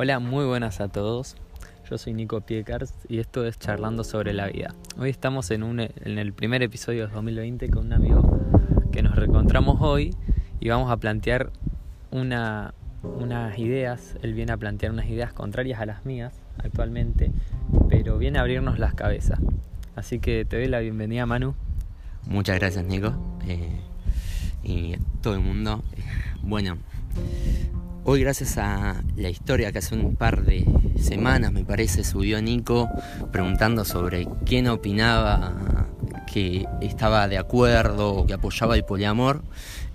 Hola, muy buenas a todos. Yo soy Nico Piekars y esto es Charlando sobre la vida. Hoy estamos en, un, en el primer episodio de 2020 con un amigo que nos reencontramos hoy y vamos a plantear una, unas ideas. Él viene a plantear unas ideas contrarias a las mías actualmente, pero viene a abrirnos las cabezas. Así que te doy la bienvenida, Manu. Muchas gracias, Nico. Eh, y todo el mundo. Bueno, Hoy gracias a la historia que hace un par de semanas me parece subió Nico preguntando sobre quién opinaba que estaba de acuerdo o que apoyaba el poliamor,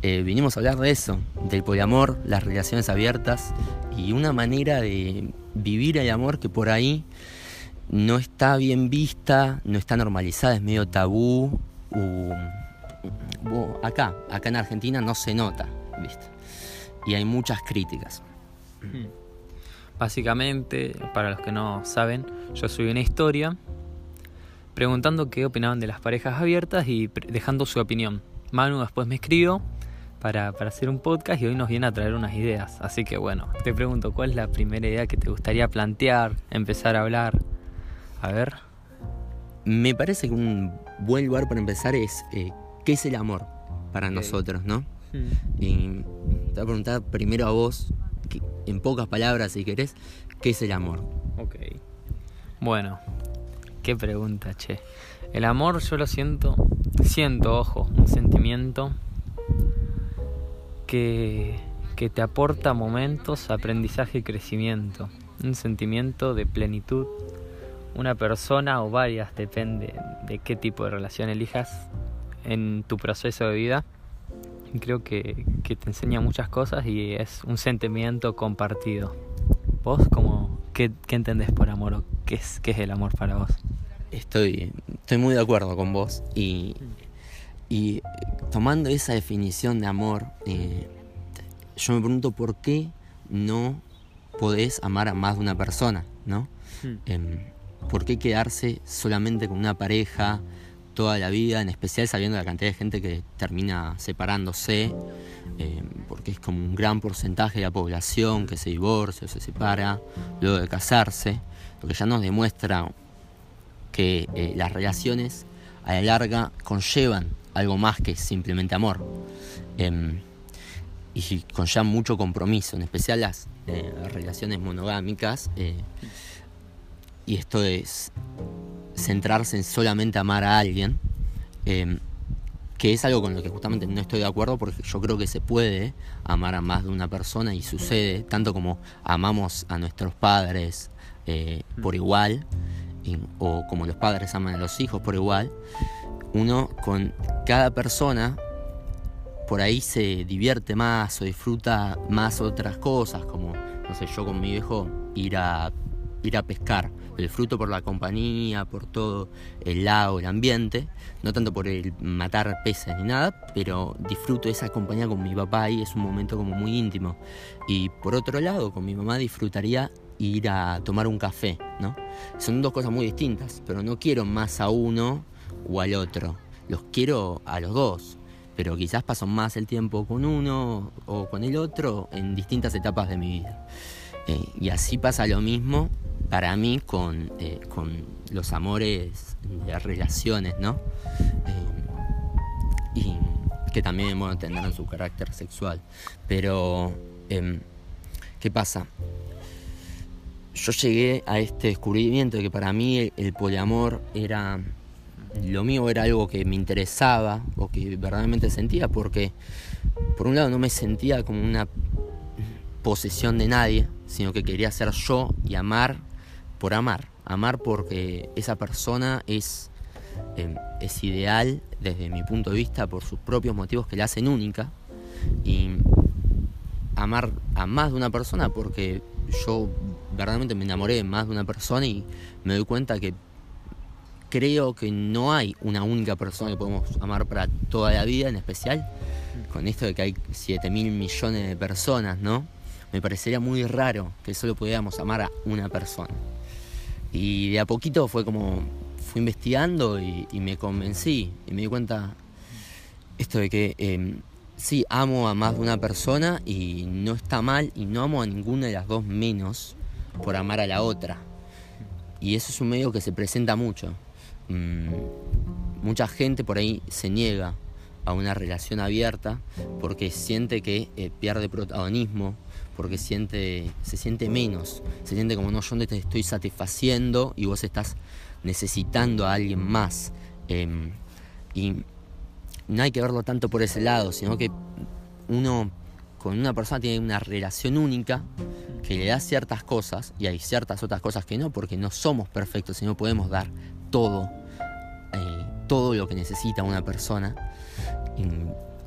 eh, vinimos a hablar de eso, del poliamor, las relaciones abiertas y una manera de vivir el amor que por ahí no está bien vista, no está normalizada, es medio tabú. acá, acá en Argentina no se nota, ¿viste? Y hay muchas críticas. Básicamente, para los que no saben, yo subí una historia preguntando qué opinaban de las parejas abiertas y dejando su opinión. Manu después me escribió para, para, hacer un podcast y hoy nos viene a traer unas ideas. Así que bueno, te pregunto, ¿cuál es la primera idea que te gustaría plantear, empezar a hablar? A ver. Me parece que un buen lugar para empezar es eh, qué es el amor para nosotros, ¿no? Hmm. Y te voy a preguntar primero a vos, en pocas palabras si querés, ¿qué es el amor? Ok. Bueno, qué pregunta, che. El amor yo lo siento, siento, ojo, un sentimiento que, que te aporta momentos, aprendizaje y crecimiento. Un sentimiento de plenitud. Una persona o varias, depende de qué tipo de relación elijas en tu proceso de vida creo que, te enseña muchas cosas y es un sentimiento compartido. ¿Vos cómo, qué, entendés por amor o qué es, qué es el amor para vos? Estoy, estoy muy de acuerdo con vos y, y tomando esa definición de amor, eh, yo me pregunto por qué no podés amar a más de una persona, ¿no? Hmm. Em, ¿Por qué quedarse solamente con una pareja? Toda la vida, en especial sabiendo la cantidad de gente que termina separándose, eh, porque es como un gran porcentaje de la población que se divorcia o se separa luego de casarse, lo que ya nos demuestra que eh, las relaciones a la larga conllevan algo más que simplemente amor. Em, y conllevan mucho compromiso, en especial las eh, relaciones monogámicas. y esto es centrarse en solamente amar a alguien, em, que es algo con lo que justamente no estoy de acuerdo porque yo creo que se puede amar a más de una persona y sucede, tanto como amamos a nuestros padres eh, por igual, o como los padres aman a los hijos por igual, uno con cada persona por ahí se divierte más o disfruta más otras cosas, como, no sé, yo con mi viejo ir a, ir a pescar el fruto por la compañía, por todo el lago, el ambiente, no tanto por el matar peces ni nada, pero disfruto esa compañía con mi papá y es un momento como muy íntimo. Y por otro lado, con mi mamá disfrutaría ir a tomar un café, ¿no? Son dos cosas muy distintas, pero no quiero más a uno o al otro, los quiero a los dos, pero quizás paso más el tiempo con uno o con el otro en distintas etapas de mi vida. Eh, y así pasa lo mismo para mí con, eh, con los amores de relaciones, ¿no? Eh, y que también bueno, tendrán su carácter sexual. Pero, em, ¿qué pasa? Yo llegué a este descubrimiento de que para mí el, poliamor era lo mío era algo que me interesaba o que verdaderamente sentía porque por un lado no me sentía como una posesión de nadie, sino que quería ser yo y amar por amar. Amar porque esa persona es, em, es ideal desde mi punto de vista por sus propios motivos que la hacen única. Y amar a más de una persona porque yo verdaderamente me enamoré de más de una persona y me doy cuenta que creo que no hay una única persona que podemos amar para toda la vida, en especial con esto de que hay 7 mil millones de personas, ¿no? Me parecería muy raro que solo pudiéramos amar a una persona. Y de a poquito fue como, fui investigando y, me convencí y me di cuenta esto de que em, sí, amo a más de una persona y no está mal y no amo a ninguna de las dos menos, por amar a la otra. Y eso es un medio que se presenta mucho. Mm, mucha gente por ahí se niega a una relación abierta porque siente que eh, pierde protagonismo, porque siente, se siente menos, se siente como no, yo te estoy satisfaciendo y vos estás necesitando a alguien más. Em, y no hay que verlo tanto por ese lado, sino que uno con una persona tiene una relación única que le da ciertas cosas y hay ciertas otras cosas que no, porque no somos perfectos y no podemos dar todo, eh, todo lo que necesita una persona.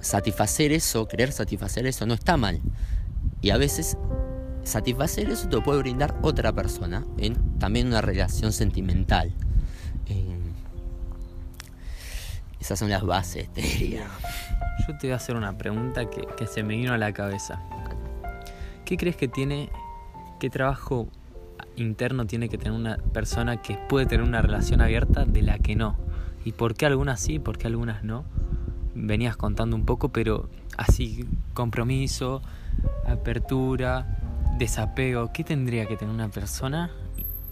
Satisfacer eso, querer satisfacer eso, no está mal. Y a veces satisfacer eso te puede brindar otra persona en también una relación sentimental. esas son las bases, te diría. Yo te voy a hacer una pregunta que se me vino a la cabeza. ¿Qué crees que tiene, qué trabajo interno tiene que tener una persona que puede tener una relación abierta de la que no? ¿Y por qué algunas sí, por qué algunas no? Venías contando un poco, pero así, compromiso, apertura, desapego, ¿qué tendría que tener una persona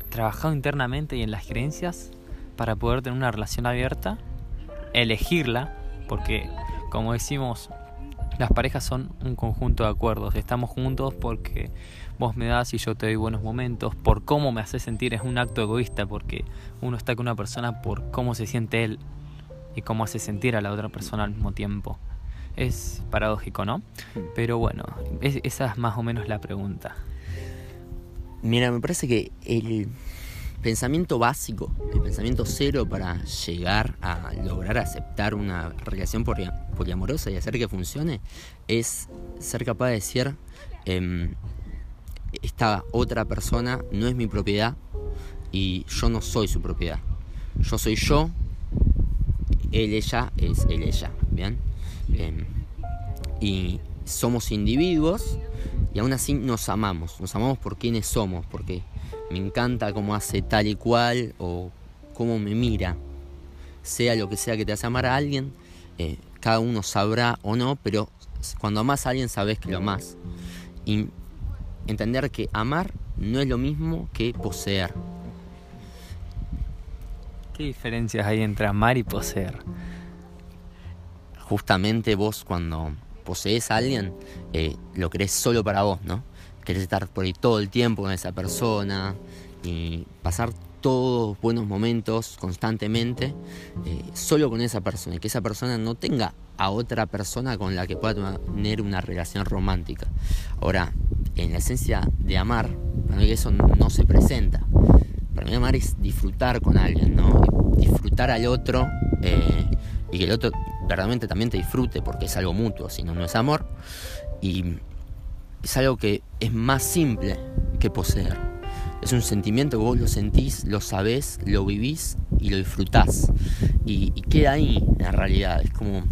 trabajado internamente y en las creencias para poder tener una relación abierta? Elegirla, porque como decimos, las parejas son un conjunto de acuerdos. Estamos juntos porque vos me das y yo te doy buenos momentos. Por cómo me hace sentir es un acto egoísta porque uno está con una persona por cómo se siente él y cómo hace sentir a la otra persona al mismo tiempo. Es paradójico, ¿no? Pero bueno, esa es más o menos la pregunta. Mira, me parece que el pensamiento básico, el pensamiento cero para llegar a lograr aceptar una relación poliamorosa y hacer que funcione es ser capaz de decir, em, esta otra persona no es mi propiedad y yo no soy su propiedad. Yo soy yo, él, ella es él, ella, ¿bien? Y somos individuos y aún así nos amamos, nos amamos por quienes somos, porque me encanta cómo hace tal y cual o cómo me mira. Sea lo que sea que te hace amar a alguien, eh, cada uno sabrá o no, pero cuando amas a alguien sabes que lo amas. Y entender que amar no es lo mismo que poseer. ¿Qué diferencias hay entre amar y poseer? Justamente vos cuando posees a alguien, eh, lo crees solo para vos, ¿no? Querés estar por ahí todo el tiempo con esa persona y pasar todos buenos momentos constantemente eh, solo con esa persona y que esa persona no tenga a otra persona con la que pueda tener una relación romántica. Ahora, en la esencia de amar, para mí eso no se presenta. Para mí amar es disfrutar con alguien, ¿no? Disfrutar al otro eh, y que el otro verdaderamente también te disfrute porque es algo mutuo, si no, no es amor. Y es algo que es más simple que poseer. Es un sentimiento que vos lo sentís, lo sabés, lo vivís y lo disfrutás. Y, queda ahí en realidad. Es como.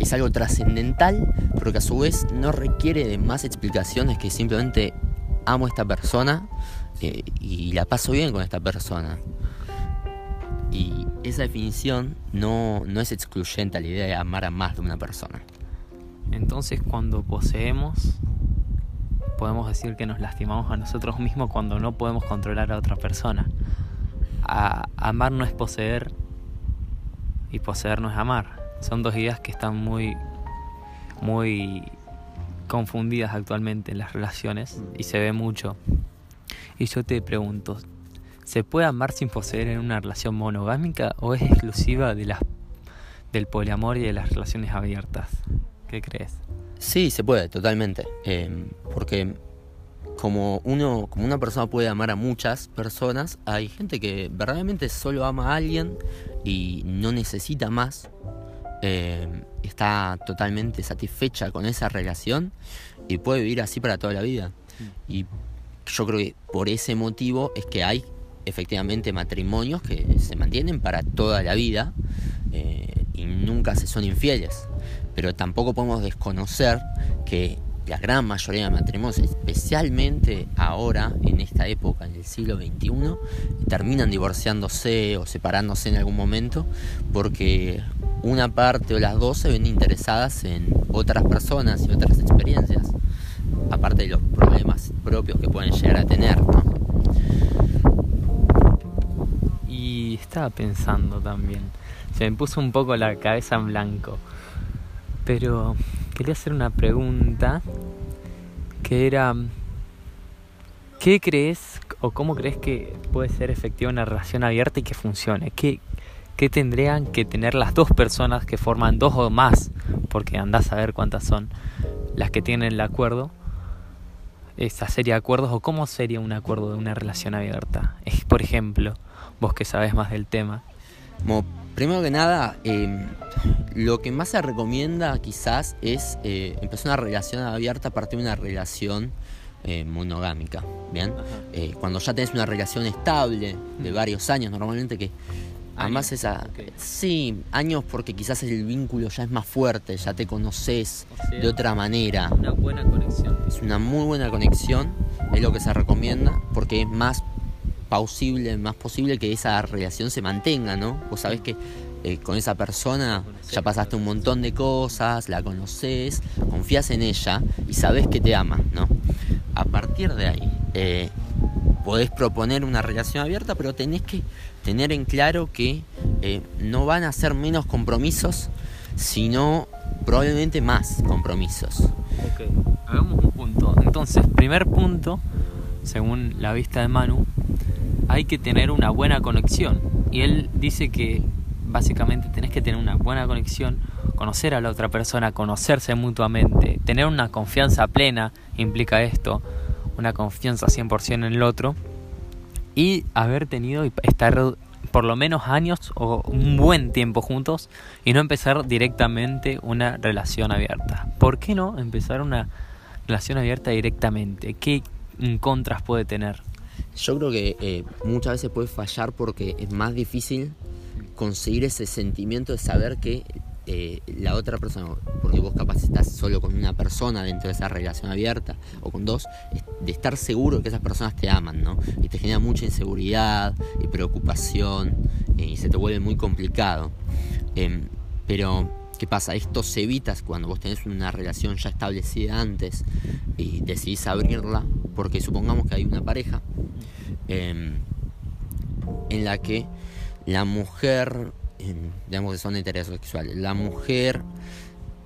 Es algo trascendental, pero que a su vez no requiere de más explicaciones que simplemente amo a esta persona eh, y la paso bien con esta persona. Y esa definición no, no es excluyente a la idea de amar a más de una persona. Entonces cuando poseemos, podemos decir que nos lastimamos a nosotros mismos cuando no podemos controlar a otra persona. amar no es poseer y poseer no es amar. Son dos ideas que están muy, muy confundidas actualmente en las relaciones y se ve mucho. Y yo te pregunto, ¿Se puede amar sin poseer en una relación monogámica o es exclusiva de las, del poliamor y de las relaciones abiertas? ¿Qué crees? Sí, se puede, totalmente. Em, porque como uno, como una persona puede amar a muchas personas, hay gente que verdaderamente solo ama a alguien y no necesita más. Em, está totalmente satisfecha con esa relación y puede vivir así para toda la vida. Mm. Y yo creo que por ese motivo es que hay efectivamente matrimonios que se mantienen para toda la vida eh, y nunca se son infieles. Pero tampoco podemos desconocer que la gran mayoría de matrimonios, especialmente ahora, en esta época, en el siglo XXI, terminan divorciándose o separándose en algún momento porque una parte o las dos se ven interesadas en otras personas y otras experiencias, aparte de los problemas propios que pueden llegar a tener. ¿no? Y estaba pensando también, se me puso un poco la cabeza en blanco, pero quería hacer una pregunta que era, ¿qué crees o cómo crees que puede ser efectiva una relación abierta y que funcione? ¿Qué, ¿Qué tendrían que tener las dos personas que forman dos o más? Porque andás a ver cuántas son las que tienen el acuerdo esa serie de acuerdos o cómo sería un acuerdo de una relación abierta. Es, por ejemplo, vos que sabes más del tema. Como, primero que nada, em, lo que más se recomienda quizás es eh, empezar una relación abierta a partir de una relación eh, monogámica. ¿bien? Eh, cuando ya tenés una relación estable de mm. varios años, normalmente que Además esa... Sí, años porque quizás el vínculo ya es más fuerte, ya te conoces de otra manera. Una buena conexión. Es una muy buena conexión, es lo que se recomienda, porque es más pausible, más posible que esa relación se mantenga, ¿no? Vos sabés que eh, con esa persona ya pasaste un montón de cosas, la conoces, confías en ella y sabes que te ama, ¿no? A partir de ahí, eh, podés proponer una relación abierta, pero tenés que tener en claro que eh, no van a ser menos compromisos, sino probablemente más compromisos. Ok, hagamos un punto. Entonces, primer punto, según la vista de Manu, hay que tener una buena conexión. Y él dice que básicamente tenés que tener una buena conexión, conocer a la otra persona, conocerse mutuamente, tener una confianza plena implica esto, una confianza 100% en el otro y haber tenido y estar por lo menos años o un buen tiempo juntos y no empezar directamente una relación abierta. ¿Por qué no empezar una relación abierta directamente? ¿Qué contras puede tener? Yo creo que eh, muchas veces puede fallar porque es más difícil conseguir ese sentimiento de saber que eh, la otra persona, porque vos capaz estás solo con una persona dentro de esa relación abierta o con dos, de estar seguro que esas personas te aman, ¿no? Y te genera mucha inseguridad y preocupación eh, y se te vuelve muy complicado. Em, pero, ¿qué pasa? Esto se evita cuando vos tenés una relación ya establecida antes y decidís abrirla, porque supongamos que hay una pareja em, en la que la mujer, digamos que son heterosexuales, la mujer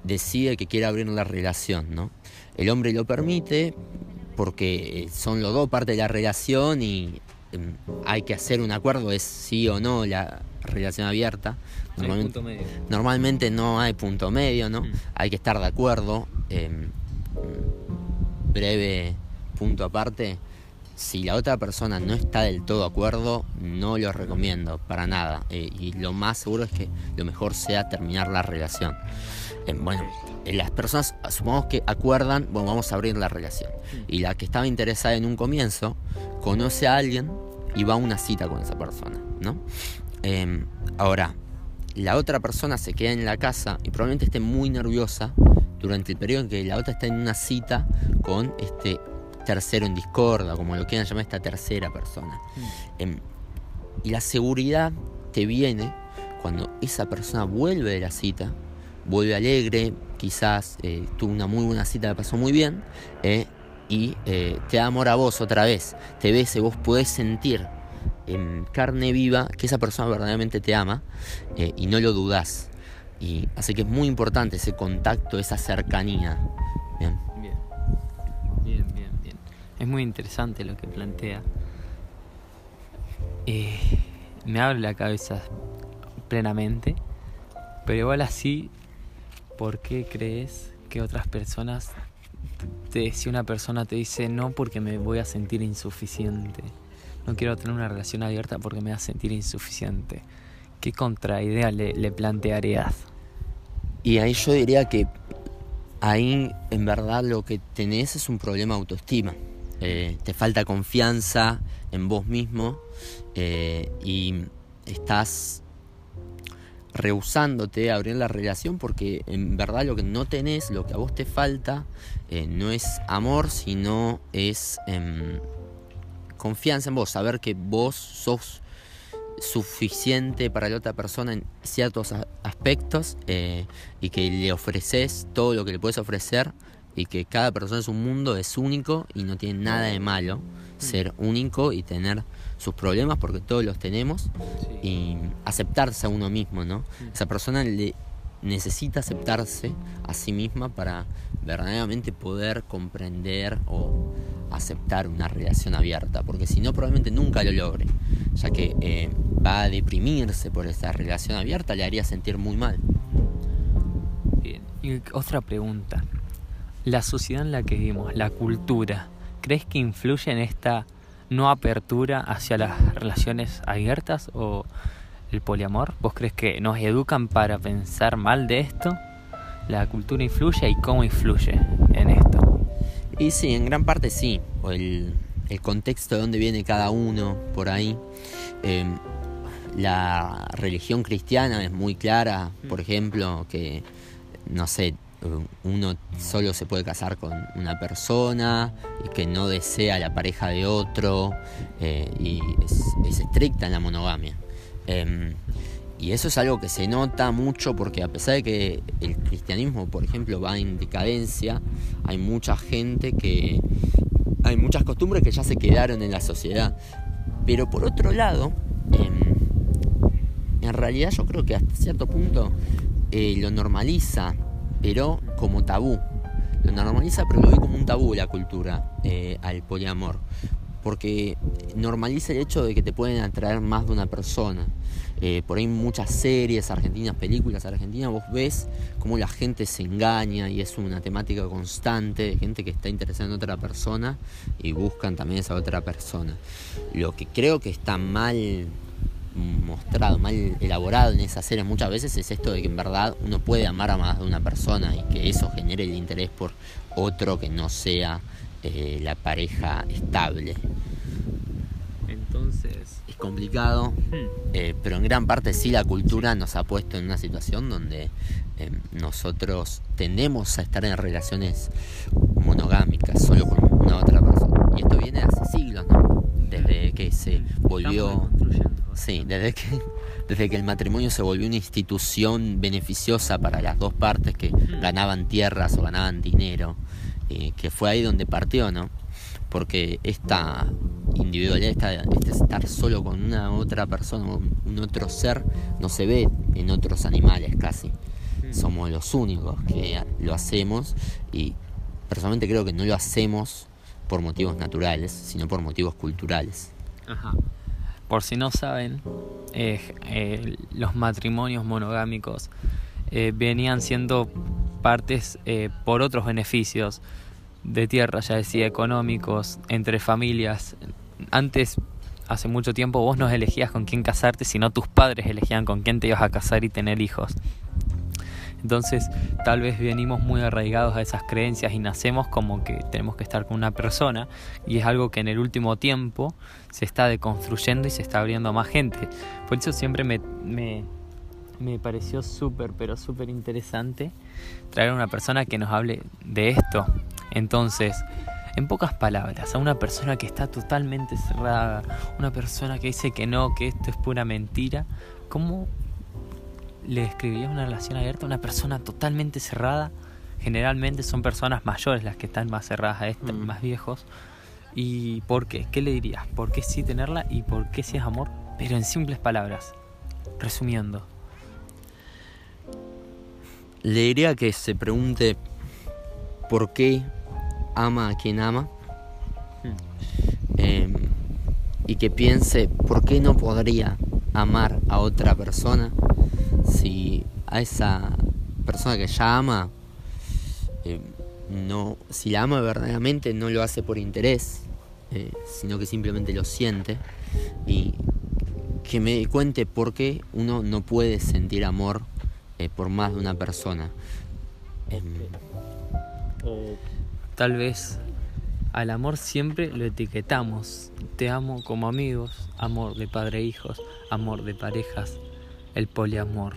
decide que quiere abrir la relación, ¿no? El hombre lo permite porque son los dos parte de la relación y em, hay que hacer un acuerdo, es sí o no la relación abierta. Normalmente, medio. normalmente no hay punto medio, ¿no? Mm. Hay que estar de acuerdo. Em, breve punto aparte, si la otra persona no está del todo de acuerdo, no lo recomiendo para nada. Eh, y lo más seguro es que lo mejor sea terminar la relación. Eh, bueno, eh, las personas, supongamos que acuerdan, bueno, vamos a abrir la relación. Y la que estaba interesada en un comienzo, conoce a alguien y va a una cita con esa persona, ¿no? Em, ahora, la otra persona se queda en la casa y probablemente esté muy nerviosa durante el periodo en que la otra está en una cita con este tercero en discorda, como lo quieran llamar esta tercera persona. Mm. Em, y la seguridad te viene cuando esa persona vuelve de la cita, vuelve alegre, quizás eh, tuvo una muy buena cita, la pasó muy bien, eh, y eh, te da amor a vos otra vez, te ves y vos podés sentir en carne viva que esa persona verdaderamente te ama y no lo dudás. Y así que es muy importante ese contacto, esa cercanía. Bien. Es muy interesante lo que plantea. Eh, me abre la cabeza plenamente, pero igual así, ¿por qué crees que otras personas, te, si una persona te dice no porque me voy a sentir insuficiente, no quiero tener una relación abierta porque me voy a sentir insuficiente, ¿qué contraidea le, le plantearías? Y ahí yo diría que ahí en verdad lo que tenés es un problema de autoestima. Eh, te falta confianza en vos mismo eh, y estás rehusándote a abrir la relación porque en verdad lo que no tenés, lo que a vos te falta, eh, no es amor, sino es em, confianza en vos, saber que vos sos suficiente para la otra persona en ciertos aspectos y que le ofreces todo lo que le puedes ofrecer y que cada persona es un mundo, es único y no tiene nada de malo ser único y tener sus problemas porque todos los tenemos y aceptarse a uno mismo, ¿no? Esa persona le necesita aceptarse a sí misma para verdaderamente poder comprender o aceptar una relación abierta, porque si no probablemente nunca lo logre, ya que eh, va a deprimirse por esa relación abierta, le haría sentir muy mal. Bien, y otra pregunta, la sociedad en la que vivimos, la cultura, ¿crees que influye en esta no apertura hacia las relaciones abiertas o el poliamor? ¿Vos crees que nos educan para pensar mal de esto? ¿La cultura influye y cómo influye en esto? Y sí, en gran parte sí. El, el contexto de dónde viene cada uno por ahí. Em, la religión cristiana es muy clara, por ejemplo, que, no sé, uno solo se puede casar con una persona y que no desea la pareja de otro eh, y es, es, estricta en la monogamia. Em, y eso es algo que se nota mucho porque a pesar de que el cristianismo, por ejemplo, va en decadencia, hay mucha gente que... hay muchas costumbres que ya se quedaron en la sociedad. Pero por otro lado, em, en realidad yo creo que hasta cierto punto eh, lo normaliza, pero como tabú. Lo normaliza, pero lo ve como un tabú la cultura eh, al poliamor porque normaliza el hecho de que te pueden atraer más de una persona. Eh, por ahí muchas series argentinas, películas argentinas, vos ves cómo la gente se engaña y es una temática constante de gente que está interesada en otra persona y buscan también esa otra persona. Lo que creo que está mal mostrado, mal elaborado en esas series muchas veces es esto de que en verdad uno puede amar a más de una persona y que eso genere el interés por otro que no sea eh, la pareja estable. Entonces... Es complicado, hmm. eh, pero en gran parte sí la cultura nos ha puesto en una situación donde eh, nosotros tendemos a estar en relaciones monogámicas, solo con una otra persona. Y esto viene hace siglos, ¿no? Desde que se volvió... Sí, desde que, desde que el matrimonio se volvió una institución beneficiosa para las dos partes que hmm. ganaban tierras o ganaban dinero eh, que fue ahí donde partió, ¿no? Porque esta individualidad, esta, este estar solo con una otra persona, un otro ser, no se ve en otros animales casi. Hmm. Somos los únicos que lo hacemos y personalmente creo que no lo hacemos por motivos naturales, sino por motivos culturales. Ajá. Por si no saben, eh, eh, los matrimonios monogámicos venían siendo partes eh, por otros beneficios de tierra, ya decía, económicos, entre familias. Antes, hace mucho tiempo, vos no elegías con quién casarte, sino tus padres elegían con quién te ibas a casar y tener hijos. Entonces, tal vez venimos muy arraigados a esas creencias y nacemos como que tenemos que estar con una persona y es algo que en el último tiempo se está deconstruyendo y se está abriendo a más gente. Por eso siempre me, me me pareció súper, pero súper interesante traer a una persona que nos hable de esto. Entonces, en pocas palabras, a una persona que está totalmente cerrada, una persona que dice que no, que esto es pura mentira, ¿cómo le describirías una relación abierta a una persona totalmente cerrada? Generalmente son personas mayores las que están más cerradas a esto, mm. más viejos. ¿Y por qué? ¿Qué le dirías? ¿Por qué sí tenerla y por qué sí es amor? Pero en simples palabras, resumiendo le diría que se pregunte por qué ama a quien ama em, y que piense por qué no podría amar a otra persona si a esa persona que ya ama em, no si la ama verdaderamente no lo hace por interés eh, sino que simplemente lo siente y que me cuente por qué uno no puede sentir amor eh, por más de una persona. Em, tal vez al amor siempre lo etiquetamos. Te amo como amigos, amor de padre e hijos, amor de parejas, el poliamor.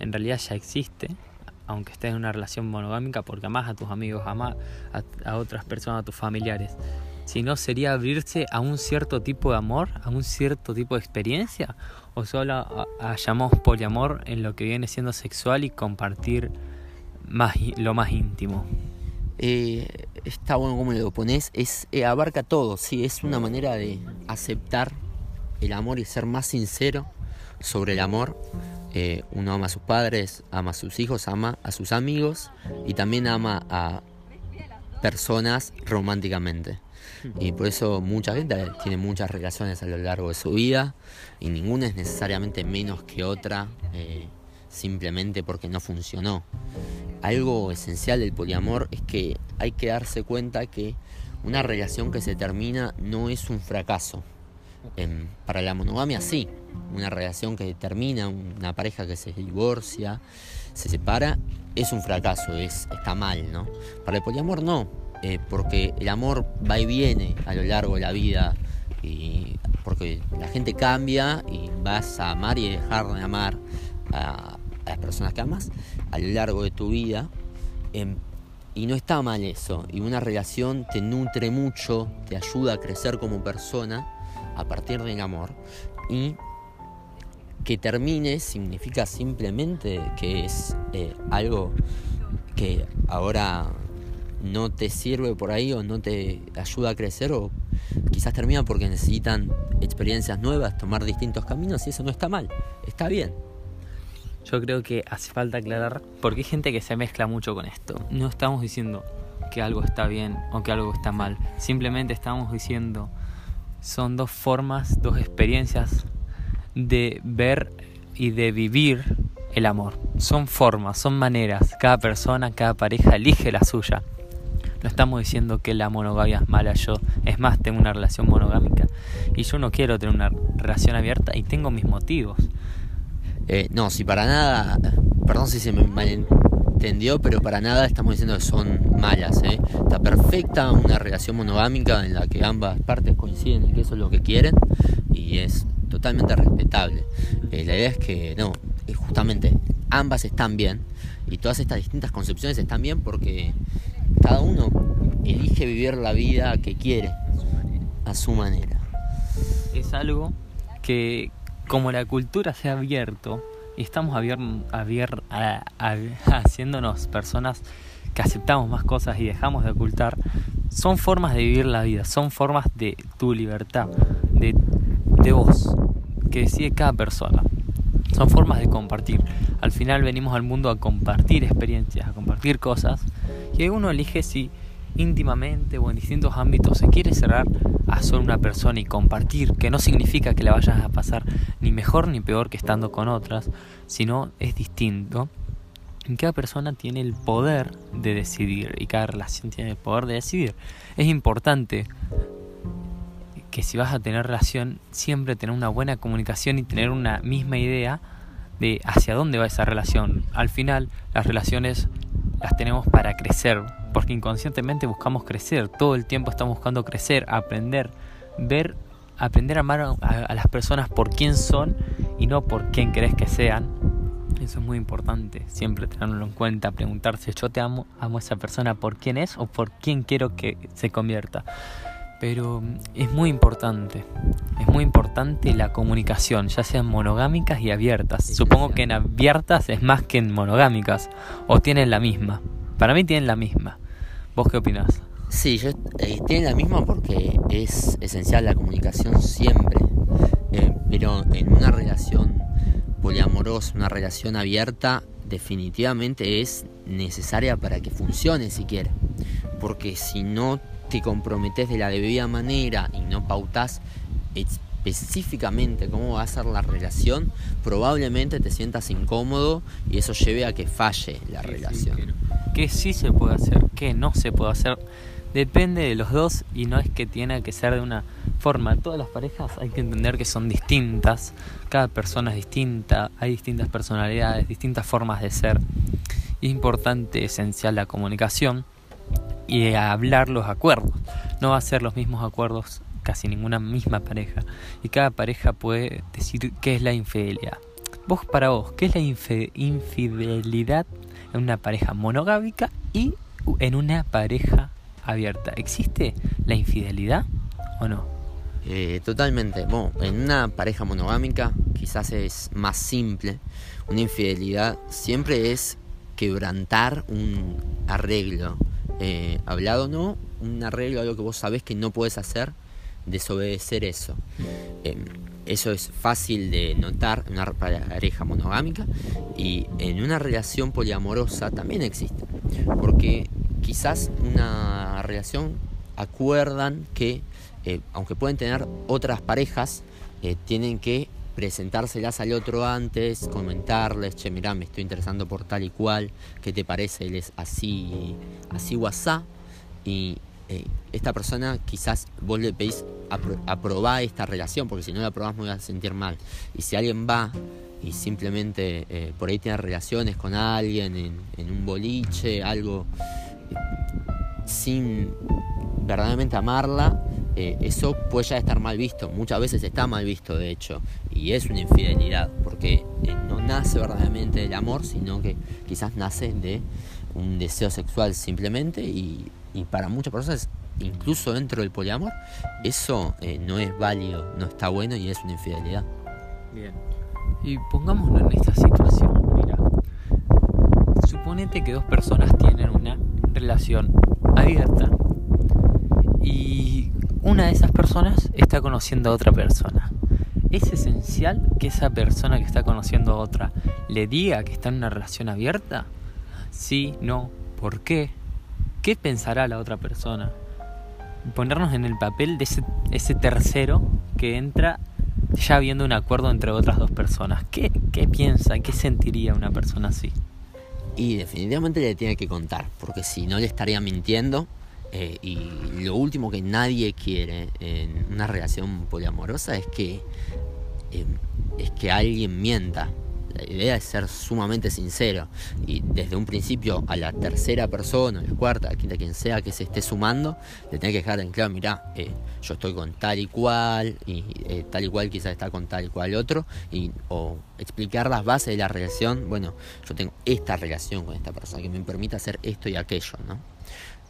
En realidad ya existe, aunque estés en una relación monogámica, porque amas a tus amigos, amas a, a otras personas, a tus familiares sino sería abrirse a un cierto tipo de amor, a un cierto tipo de experiencia, o solo hallamos poliamor en lo que viene siendo sexual y compartir más, lo más íntimo. eh, está bueno como lo pones, es, eh, abarca todo, sí, es una manera de aceptar el amor y ser más sincero sobre el amor. Eh, uno ama a sus padres, ama a sus hijos, ama a sus amigos y también ama a personas románticamente. Y por eso mucha gente tiene muchas relaciones a lo largo de su vida y ninguna es necesariamente menos que otra simplemente porque no funcionó algo esencial del poliamor es que hay que darse cuenta que una relación que se termina no es un fracaso. Para la monogamia sí, una relación que termina, una pareja que se divorcia, se separa, es un fracaso, es, está mal, ¿no? Para el poliamor no, eh, porque el amor va y viene a lo largo de la vida, y porque la gente cambia y vas a amar y dejar de amar a, a las personas que amas a lo largo de tu vida. Em, y no está mal eso. Y una relación te nutre mucho, te ayuda a crecer como persona a partir del amor. Y que termine significa simplemente que es eh, algo que ahora no te sirve por ahí o no te ayuda a crecer o quizás termina porque necesitan experiencias nuevas, tomar distintos caminos y eso no está mal, está bien. Yo creo que hace falta aclarar porque hay gente que se mezcla mucho con esto. No estamos diciendo que algo está bien o que algo está mal. Simplemente estamos diciendo son dos formas, dos experiencias de ver y de vivir el amor. Son formas, son maneras. Cada persona, cada pareja elige la suya. No estamos diciendo que la monogamia es mala. Yo, es más, tengo una relación monogámica y yo no quiero tener una relación abierta y tengo mis motivos. Eh, no, si para nada, perdón si se me pero para nada estamos diciendo que son malas. ¿eh? Está perfecta una relación monogámica en la que ambas partes coinciden en que eso es lo que quieren y es totalmente respetable. Eh, la idea es que, no, justamente ambas están bien y todas estas distintas concepciones están bien porque cada uno elige vivir la vida que quiere a su manera. Es algo que, como la cultura se ha abierto y estamos haciéndonos personas que aceptamos más cosas y dejamos de ocultar, son formas de vivir la vida, son formas de tu libertad, de, de vos, que decide cada persona. Son formas de compartir. Al final venimos al mundo a compartir experiencias, a compartir cosas, y uno elige si íntimamente o en distintos ámbitos se quiere cerrar a solo una persona y compartir, que no significa que la vayas a pasar ni mejor ni peor que estando con otras, sino es distinto. Cada persona tiene el poder de decidir y cada relación tiene el poder de decidir. Es importante que si vas a tener relación, siempre tener una buena comunicación y tener una misma idea de hacia dónde va esa relación. Al final, las relaciones las tenemos para crecer, porque inconscientemente buscamos crecer, todo el tiempo estamos buscando crecer, aprender, ver, aprender a amar a, las personas por quién son y no por quién crees que sean. Eso es muy importante, siempre tenerlo en cuenta, preguntarse, yo te amo, amo a esa persona por quién es o por quién quiero que se convierta. Pero es muy importante, es muy importante la comunicación, ya sean monogámicas y abiertas. Supongo que en abiertas es más que en monogámicas, o tienen la misma. Para mí tienen la misma. ¿Vos qué opinás? Sí, yo, eh, tienen la misma porque es esencial la comunicación siempre. Eh, pero en una relación poliamorosa, una relación abierta, definitivamente es necesaria para que funcione siquiera. Porque si no te comprometes de la debida manera y no pautas específicamente cómo va a ser la relación, probablemente te sientas incómodo y eso lleve a que falle la relación. ¿Qué sí se puede hacer? ¿Qué no se puede hacer? Depende de los dos y no es que tiene que ser de una forma. Todas las parejas hay que entender que son distintas, cada persona es distinta, hay distintas personalidades, distintas formas de ser. Es importante, esencial la comunicación y hablar los acuerdos. No va a ser los mismos acuerdos casi ninguna misma pareja. Y cada pareja puede decir qué es la infidelidad. Vos para vos, ¿qué es la infidelidad en una pareja monogámica y en una pareja abierta? ¿Existe la infidelidad o no? Eh, totalmente. Bueno, en una pareja monogámica quizás es más simple. Una infidelidad siempre es quebrantar un arreglo eh, hablado o no, una regla, algo que vos sabés que no puedes hacer, desobedecer eso. Em, eso es fácil de notar en una pareja monogámica y en una relación poliamorosa también existe. Porque quizás una relación acuerdan que, eh, aunque pueden tener otras parejas, eh, tienen que presentárselas al otro antes, comentarles, che, mirá, me estoy interesando por tal y cual, ¿qué te parece? Él es así, así WhatsApp. Y eh, esta persona quizás vos le pedís aprobar esta relación, porque si no la aprobás me voy a sentir mal. Y si alguien va y simplemente eh, por ahí tiene relaciones con alguien en, un boliche, algo eh, sin verdaderamente amarla, eso puede ya estar mal visto. Muchas veces está mal visto, de hecho, y es una infidelidad, porque no nace verdaderamente del amor, sino que quizás nace de un deseo sexual simplemente y y para muchas personas, incluso dentro del poliamor, eso eh, no es válido, no está bueno y es una infidelidad. Bien. Y pongámonos en esta situación. Mira, suponete que dos personas tienen una relación abierta y una de esas personas está conociendo a otra persona. ¿Es esencial que esa persona que está conociendo a otra le diga que está en una relación abierta? Sí, no, ¿por qué? ¿Qué pensará la otra persona? Ponernos en el papel de ese, tercero que entra ya viendo un acuerdo entre otras dos personas. ¿Qué, piensa, qué sentiría una persona así? Y definitivamente le tiene que contar, porque si no le estaría mintiendo. Eh, y lo último que nadie quiere en una relación poliamorosa es que, eh, es que alguien mienta. La idea es ser sumamente sincero y desde un principio a la tercera persona, a la cuarta, a quinta, quien sea que se esté sumando, le tiene que dejar en claro, mira, eh, yo estoy con tal y cual, y eh, tal y cual quizás está con tal y cual otro, y, o explicar las bases de la relación, bueno, yo tengo esta relación con esta persona que me permite hacer esto y aquello, ¿no?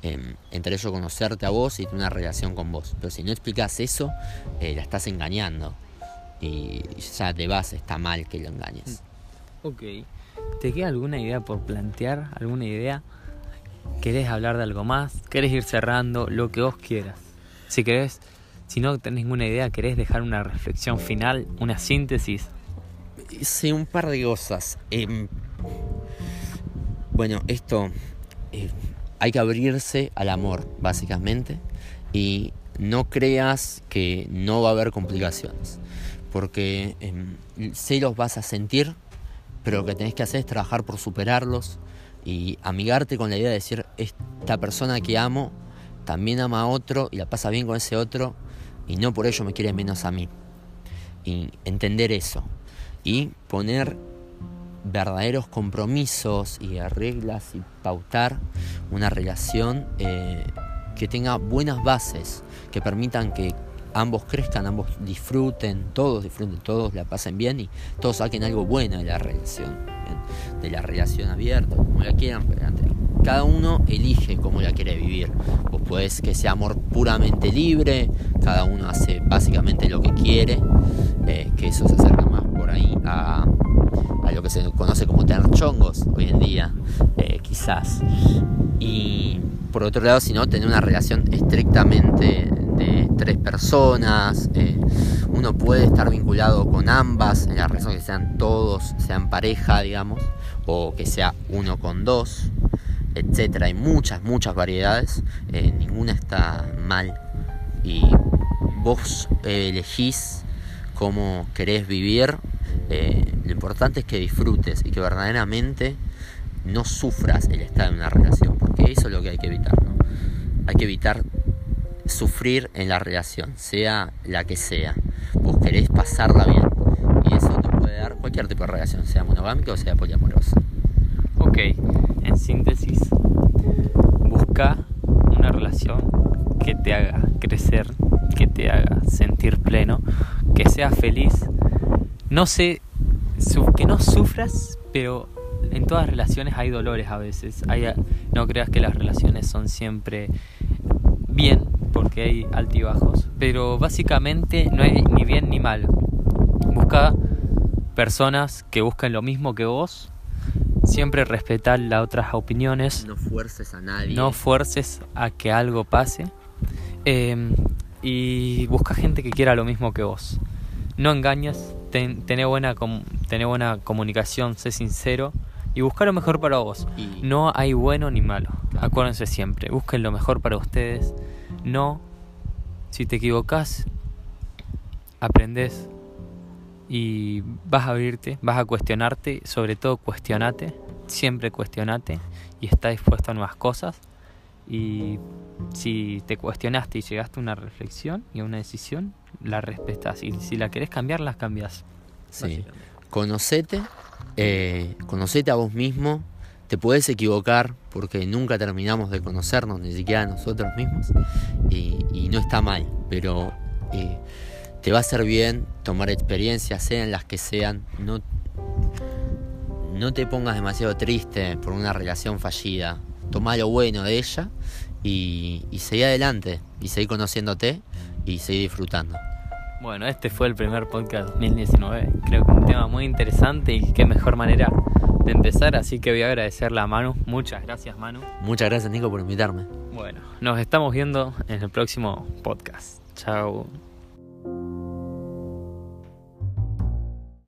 Em, entre ellos conocerte a vos y tener una relación con vos. Pero si no explicas eso, eh, la estás engañando. Y ya de base está mal que lo engañes. Ok. ¿Te queda alguna idea por plantear? ¿Alguna idea? ¿Querés hablar de algo más? ¿Querés ir cerrando? Lo que vos quieras. Si querés, si no tenés ninguna idea, ¿querés dejar una reflexión final? ¿Una síntesis? Sí, un par de cosas. Em, bueno, esto... Eh, hay que abrirse al amor, básicamente. Y no creas que no va a haber complicaciones. Porque eh, los vas a sentir pero lo que tenés que hacer es trabajar por superarlos y amigarte con la idea de decir, esta persona que amo también ama a otro y la pasa bien con ese otro y no por ello me quiere menos a mí. Y entender eso y poner verdaderos compromisos y reglas y pautar una relación eh, que tenga buenas bases, que permitan que ambos crezcan, ambos disfruten, todos disfruten, todos la pasen bien y todos saquen algo bueno de la relación, de la relación abierta, como la quieran, cada uno elige cómo la quiere vivir. Vos podés que sea amor puramente libre, cada uno hace básicamente lo que quiere, eh, que eso se acerca más por ahí a, lo que se conoce como tener chongos hoy en día, eh, quizás. Y por otro lado, si no, tener una relación estrictamente tres personas, eh, uno puede estar vinculado con ambas, en la razón que sean todos, sean pareja, digamos, o que sea uno con dos, etcétera. Hay muchas, muchas variedades, eh, ninguna está mal y vos elegís cómo querés vivir. Eh, lo importante es que disfrutes y que verdaderamente no sufras el estar en una relación, porque eso es lo que hay que evitar. Hay que evitar sufrir en la relación, sea la que sea. Vos querés pasarla bien y eso te puede dar cualquier tipo de relación, sea monogámica o sea poliamorosa. Ok, en síntesis, busca una relación que te haga crecer, que te haga sentir pleno, que seas feliz. No sé, que no sufras, pero en todas relaciones hay dolores a veces. no creas que las relaciones son siempre bien, porque hay altibajos, pero básicamente no hay ni bien ni mal. Busca personas que buscan lo mismo que vos, Siempre respetar las otras opiniones. No fuerces a nadie. No fuerces a que algo pase. Eh, y busca gente que quiera lo mismo que vos. No engañes, ten, tené, buena tené buena comunicación, sé sincero y busca lo mejor para vos. Y- No hay bueno ni malo. Claro. Acuérdense siempre, busquen lo mejor para ustedes. No, si te equivocas, aprendes y vas a abrirte, vas a cuestionarte, sobre todo cuestionate, siempre cuestionate y está dispuesto a nuevas cosas. Y si te cuestionaste y llegaste a una reflexión y a una decisión, la respetas. Y si la querés cambiar, las cambias. Sí. Conocete, eh, conocete a vos mismo. Te puedes equivocar porque nunca terminamos de conocernos, ni siquiera nosotros mismos. Y, no está mal, pero eh, te va a hacer bien tomar experiencias, sean las que sean. No, no te pongas demasiado triste por una relación fallida. Toma lo bueno de ella y, y seguí adelante. Y seguí conociéndote y seguí disfrutando. Bueno, este fue el primer podcast 2019. Creo que un tema muy interesante y qué mejor manera de empezar. Así que voy a agradecerle a Manu. Muchas gracias, Manu. Muchas gracias, Nico, por invitarme. Bueno, nos estamos viendo en el próximo podcast. Chao.